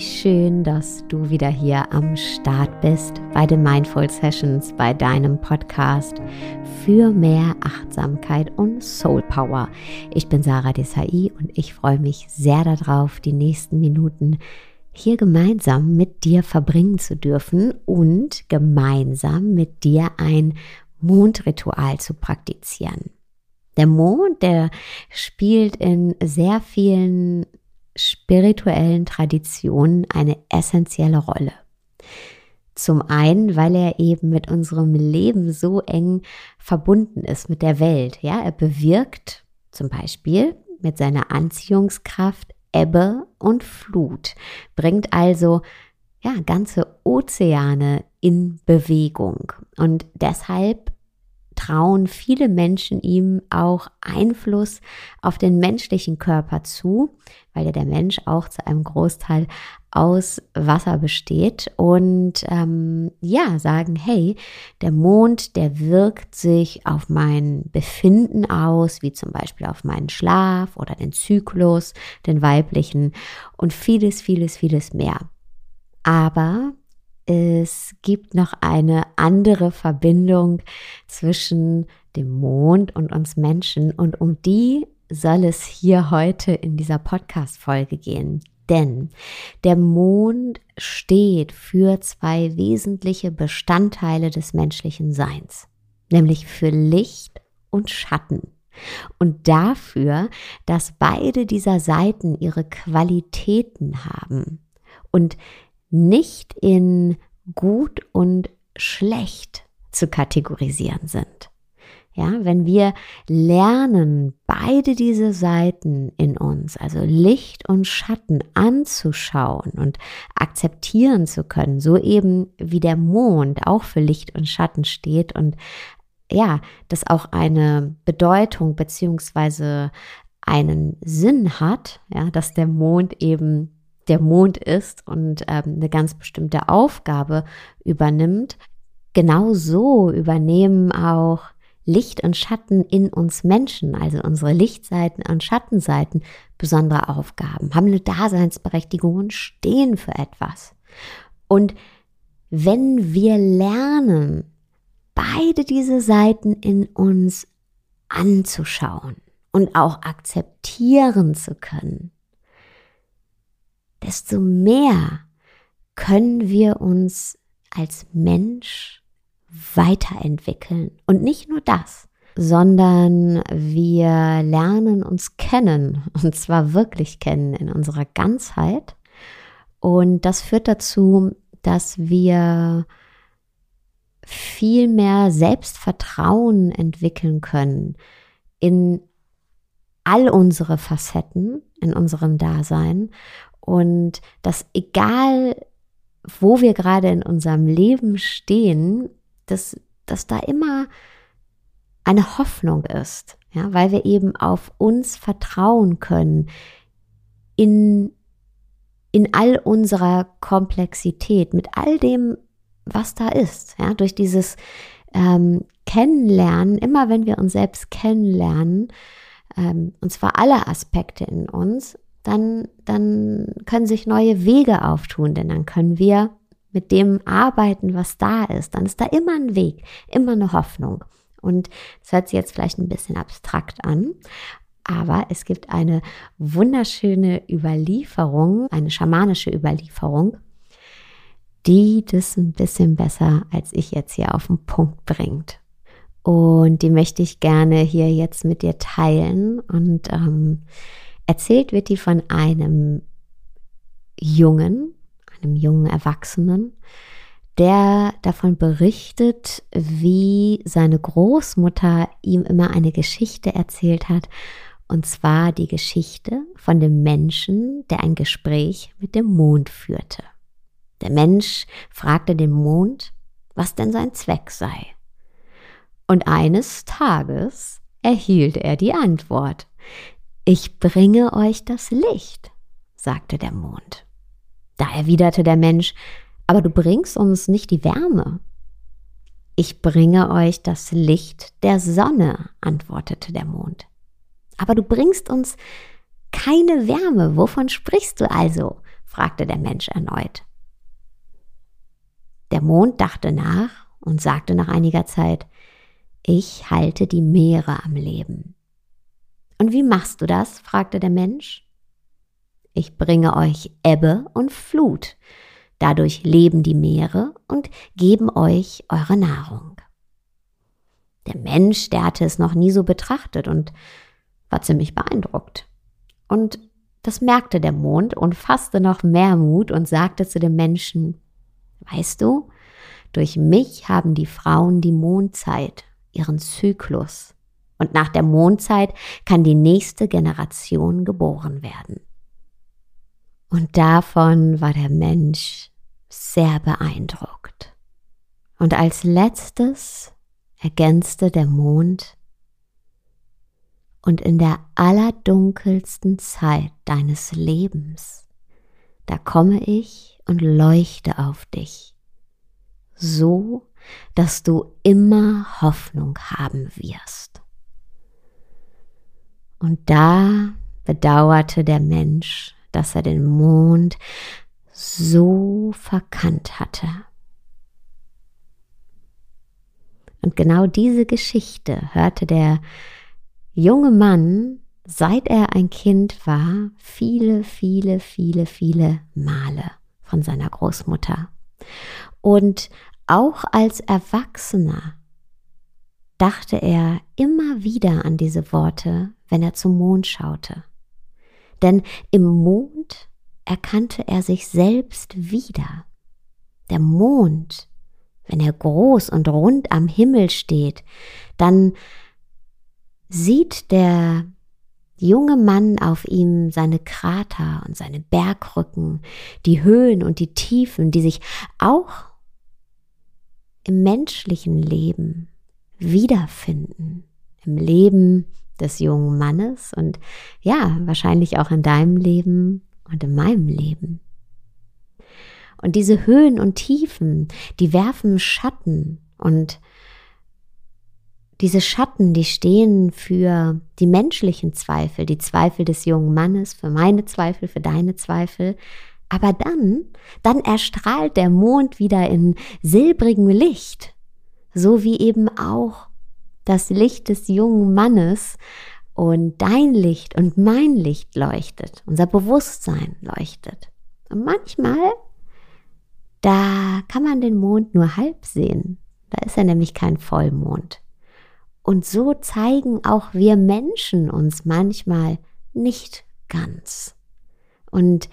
schön, dass du wieder hier am Start bist bei den Mindful Sessions, bei deinem Podcast für mehr Achtsamkeit und Soul Power. Ich bin Sarah Desai und ich freue mich sehr darauf, die nächsten Minuten hier gemeinsam mit dir verbringen zu dürfen und gemeinsam mit dir ein Mondritual zu praktizieren. Der Mond, der spielt in sehr vielen spirituellen Traditionen eine essentielle Rolle. Zum einen, weil er eben mit unserem Leben so eng verbunden ist mit der Welt. Ja, er bewirkt zum Beispiel mit seiner Anziehungskraft Ebbe und Flut, bringt also ja ganze Ozeane in Bewegung und deshalb trauen viele Menschen ihm auch Einfluss auf den menschlichen Körper zu, weil ja der Mensch auch zu einem Großteil aus Wasser besteht und ähm, ja, sagen, hey, der Mond, der wirkt sich auf mein Befinden aus, wie zum Beispiel auf meinen Schlaf oder den Zyklus, den weiblichen und vieles, vieles, vieles mehr. Aber es gibt noch eine andere Verbindung zwischen dem Mond und uns Menschen und um die soll es hier heute in dieser Podcast-Folge gehen. Denn der Mond steht für zwei wesentliche Bestandteile des menschlichen Seins, nämlich für Licht und Schatten. Und dafür, dass beide dieser Seiten ihre Qualitäten haben. Und nicht in gut und schlecht zu kategorisieren sind. Ja, wenn wir lernen, beide diese Seiten in uns, also Licht und Schatten anzuschauen und akzeptieren zu können, so eben wie der Mond auch für Licht und Schatten steht und ja, das auch eine Bedeutung beziehungsweise einen Sinn hat, ja, dass der Mond eben der Mond ist und ähm, eine ganz bestimmte Aufgabe übernimmt, genau so übernehmen auch Licht und Schatten in uns Menschen, also unsere Lichtseiten und Schattenseiten, besondere Aufgaben, haben eine Daseinsberechtigung und stehen für etwas. Und wenn wir lernen, beide diese Seiten in uns anzuschauen und auch akzeptieren zu können, desto mehr können wir uns als Mensch weiterentwickeln. Und nicht nur das, sondern wir lernen uns kennen, und zwar wirklich kennen in unserer Ganzheit. Und das führt dazu, dass wir viel mehr Selbstvertrauen entwickeln können in all unsere Facetten in unserem Dasein und dass egal, wo wir gerade in unserem Leben stehen, dass, dass da immer eine Hoffnung ist, ja, weil wir eben auf uns vertrauen können in, in all unserer Komplexität, mit all dem, was da ist, ja, durch dieses ähm, Kennenlernen, immer wenn wir uns selbst kennenlernen, ähm, und zwar alle Aspekte in uns, dann, dann können sich neue Wege auftun, denn dann können wir mit dem arbeiten, was da ist. Dann ist da immer ein Weg, immer eine Hoffnung. Und das hört sich jetzt vielleicht ein bisschen abstrakt an, aber es gibt eine wunderschöne Überlieferung, eine schamanische Überlieferung, die das ein bisschen besser als ich jetzt hier auf den Punkt bringt. Und die möchte ich gerne hier jetzt mit dir teilen und ähm, Erzählt wird die von einem Jungen, einem jungen Erwachsenen, der davon berichtet, wie seine Großmutter ihm immer eine Geschichte erzählt hat, und zwar die Geschichte von dem Menschen, der ein Gespräch mit dem Mond führte. Der Mensch fragte den Mond, was denn sein Zweck sei. Und eines Tages erhielt er die Antwort. Ich bringe euch das Licht, sagte der Mond. Da erwiderte der Mensch, aber du bringst uns nicht die Wärme. Ich bringe euch das Licht der Sonne, antwortete der Mond. Aber du bringst uns keine Wärme. Wovon sprichst du also? fragte der Mensch erneut. Der Mond dachte nach und sagte nach einiger Zeit, ich halte die Meere am Leben. Und wie machst du das? fragte der Mensch. Ich bringe euch Ebbe und Flut. Dadurch leben die Meere und geben euch eure Nahrung. Der Mensch, der hatte es noch nie so betrachtet und war ziemlich beeindruckt. Und das merkte der Mond und fasste noch mehr Mut und sagte zu dem Menschen, weißt du, durch mich haben die Frauen die Mondzeit, ihren Zyklus. Und nach der Mondzeit kann die nächste Generation geboren werden. Und davon war der Mensch sehr beeindruckt. Und als letztes ergänzte der Mond, und in der allerdunkelsten Zeit deines Lebens, da komme ich und leuchte auf dich, so dass du immer Hoffnung haben wirst. Und da bedauerte der Mensch, dass er den Mond so verkannt hatte. Und genau diese Geschichte hörte der junge Mann, seit er ein Kind war, viele, viele, viele, viele Male von seiner Großmutter. Und auch als Erwachsener dachte er immer wieder an diese Worte, wenn er zum Mond schaute. Denn im Mond erkannte er sich selbst wieder. Der Mond, wenn er groß und rund am Himmel steht, dann sieht der junge Mann auf ihm seine Krater und seine Bergrücken, die Höhen und die Tiefen, die sich auch im menschlichen Leben wiederfinden, im Leben des jungen Mannes und ja, wahrscheinlich auch in deinem Leben und in meinem Leben. Und diese Höhen und Tiefen, die werfen Schatten und diese Schatten, die stehen für die menschlichen Zweifel, die Zweifel des jungen Mannes, für meine Zweifel, für deine Zweifel. Aber dann, dann erstrahlt der Mond wieder in silbrigem Licht, so wie eben auch das Licht des jungen Mannes und dein Licht und mein Licht leuchtet, unser Bewusstsein leuchtet. Und manchmal, da kann man den Mond nur halb sehen. Da ist er nämlich kein Vollmond. Und so zeigen auch wir Menschen uns manchmal nicht ganz und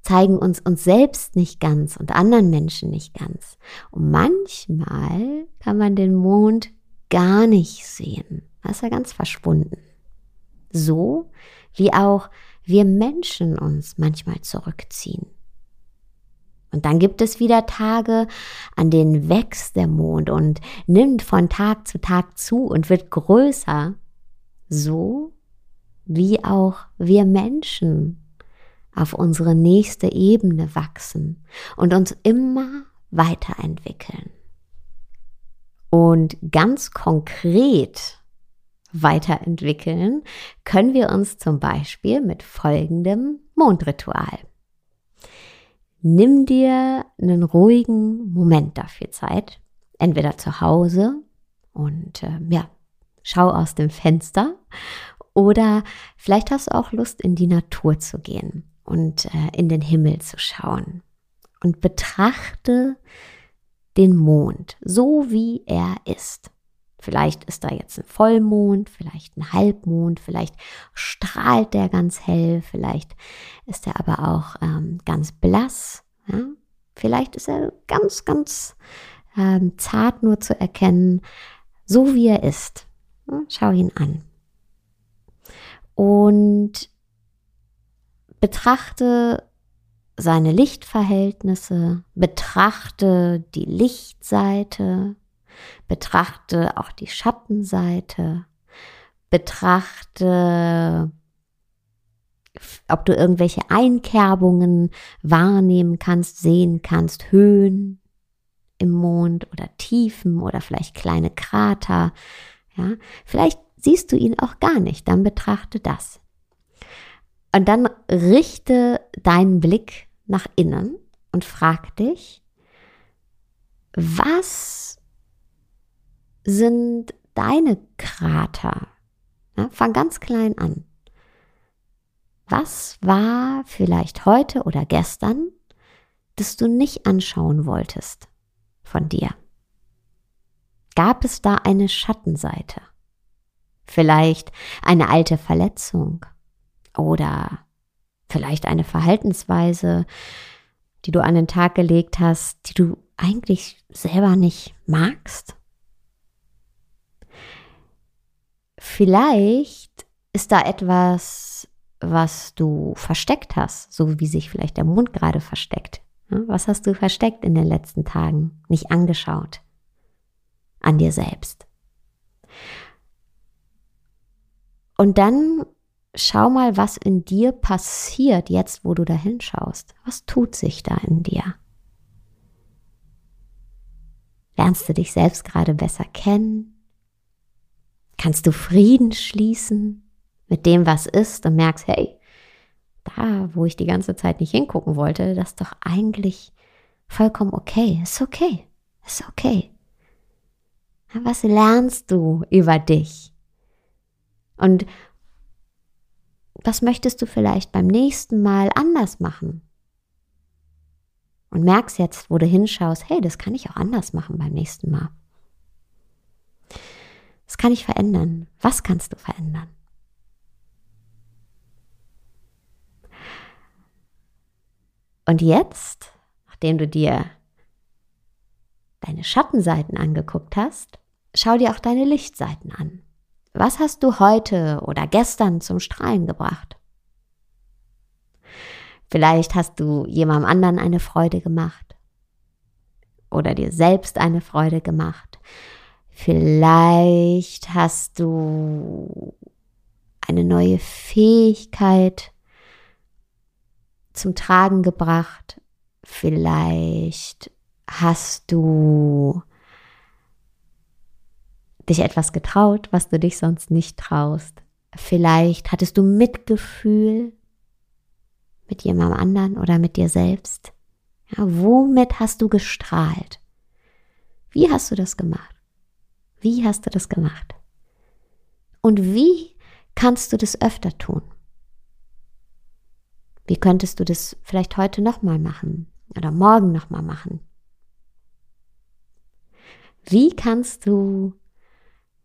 zeigen uns uns selbst nicht ganz und anderen Menschen nicht ganz. Und manchmal kann man den Mond gar nicht sehen. Da ist er ganz verschwunden. So wie auch wir Menschen uns manchmal zurückziehen. Und dann gibt es wieder Tage, an denen wächst der Mond und nimmt von Tag zu Tag zu und wird größer. So wie auch wir Menschen auf unsere nächste Ebene wachsen und uns immer weiterentwickeln. Und ganz konkret weiterentwickeln können wir uns zum Beispiel mit folgendem Mondritual. Nimm dir einen ruhigen Moment dafür Zeit, entweder zu Hause und äh, ja, schau aus dem Fenster oder vielleicht hast du auch Lust in die Natur zu gehen und äh, in den Himmel zu schauen und betrachte den Mond so wie er ist. Vielleicht ist da jetzt ein Vollmond, vielleicht ein Halbmond, vielleicht strahlt der ganz hell, vielleicht ist er aber auch ähm, ganz blass. Ja? Vielleicht ist er ganz, ganz ähm, zart nur zu erkennen, so wie er ist. Ja? Schau ihn an. Und betrachte seine Lichtverhältnisse, betrachte die Lichtseite, Betrachte auch die Schattenseite. Betrachte, ob du irgendwelche Einkerbungen wahrnehmen kannst, sehen kannst, Höhen im Mond oder Tiefen oder vielleicht kleine Krater. Ja, vielleicht siehst du ihn auch gar nicht, dann betrachte das. Und dann richte deinen Blick nach innen und frag dich, was sind deine Krater? Ja, fang ganz klein an. Was war vielleicht heute oder gestern, das du nicht anschauen wolltest von dir? Gab es da eine Schattenseite? Vielleicht eine alte Verletzung oder vielleicht eine Verhaltensweise, die du an den Tag gelegt hast, die du eigentlich selber nicht magst? Vielleicht ist da etwas, was du versteckt hast, so wie sich vielleicht der Mund gerade versteckt. Was hast du versteckt in den letzten Tagen, nicht angeschaut an dir selbst? Und dann schau mal, was in dir passiert jetzt, wo du da hinschaust. Was tut sich da in dir? Lernst du dich selbst gerade besser kennen? Kannst du Frieden schließen mit dem, was ist und merkst, hey, da, wo ich die ganze Zeit nicht hingucken wollte, das ist doch eigentlich vollkommen okay. Ist okay. Ist okay. Was lernst du über dich? Und was möchtest du vielleicht beim nächsten Mal anders machen? Und merkst jetzt, wo du hinschaust, hey, das kann ich auch anders machen beim nächsten Mal. Das kann ich verändern. Was kannst du verändern? Und jetzt, nachdem du dir deine Schattenseiten angeguckt hast, schau dir auch deine Lichtseiten an. Was hast du heute oder gestern zum Strahlen gebracht? Vielleicht hast du jemandem anderen eine Freude gemacht oder dir selbst eine Freude gemacht. Vielleicht hast du eine neue Fähigkeit zum Tragen gebracht. Vielleicht hast du dich etwas getraut, was du dich sonst nicht traust. Vielleicht hattest du Mitgefühl mit jemandem anderen oder mit dir selbst. Ja, womit hast du gestrahlt? Wie hast du das gemacht? Wie hast du das gemacht? Und wie kannst du das öfter tun? Wie könntest du das vielleicht heute nochmal machen oder morgen nochmal machen? Wie kannst du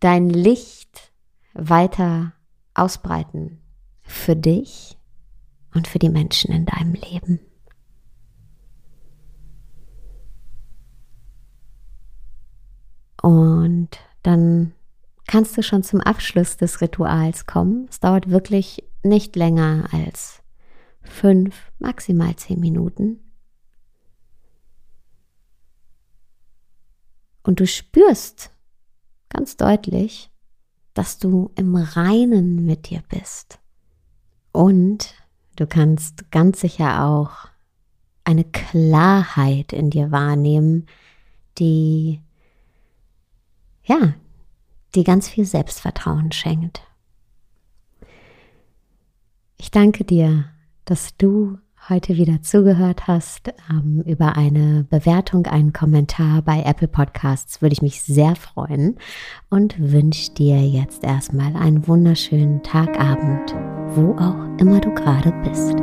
dein Licht weiter ausbreiten für dich und für die Menschen in deinem Leben. Und dann kannst du schon zum Abschluss des Rituals kommen. Es dauert wirklich nicht länger als fünf, maximal zehn Minuten. Und du spürst ganz deutlich, dass du im Reinen mit dir bist. Und du kannst ganz sicher auch eine Klarheit in dir wahrnehmen, die, ja, die ganz viel Selbstvertrauen schenkt. Ich danke dir, dass du heute wieder zugehört hast. Ähm, über eine Bewertung, einen Kommentar bei Apple Podcasts würde ich mich sehr freuen und wünsche dir jetzt erstmal einen wunderschönen Tagabend, wo auch immer du gerade bist.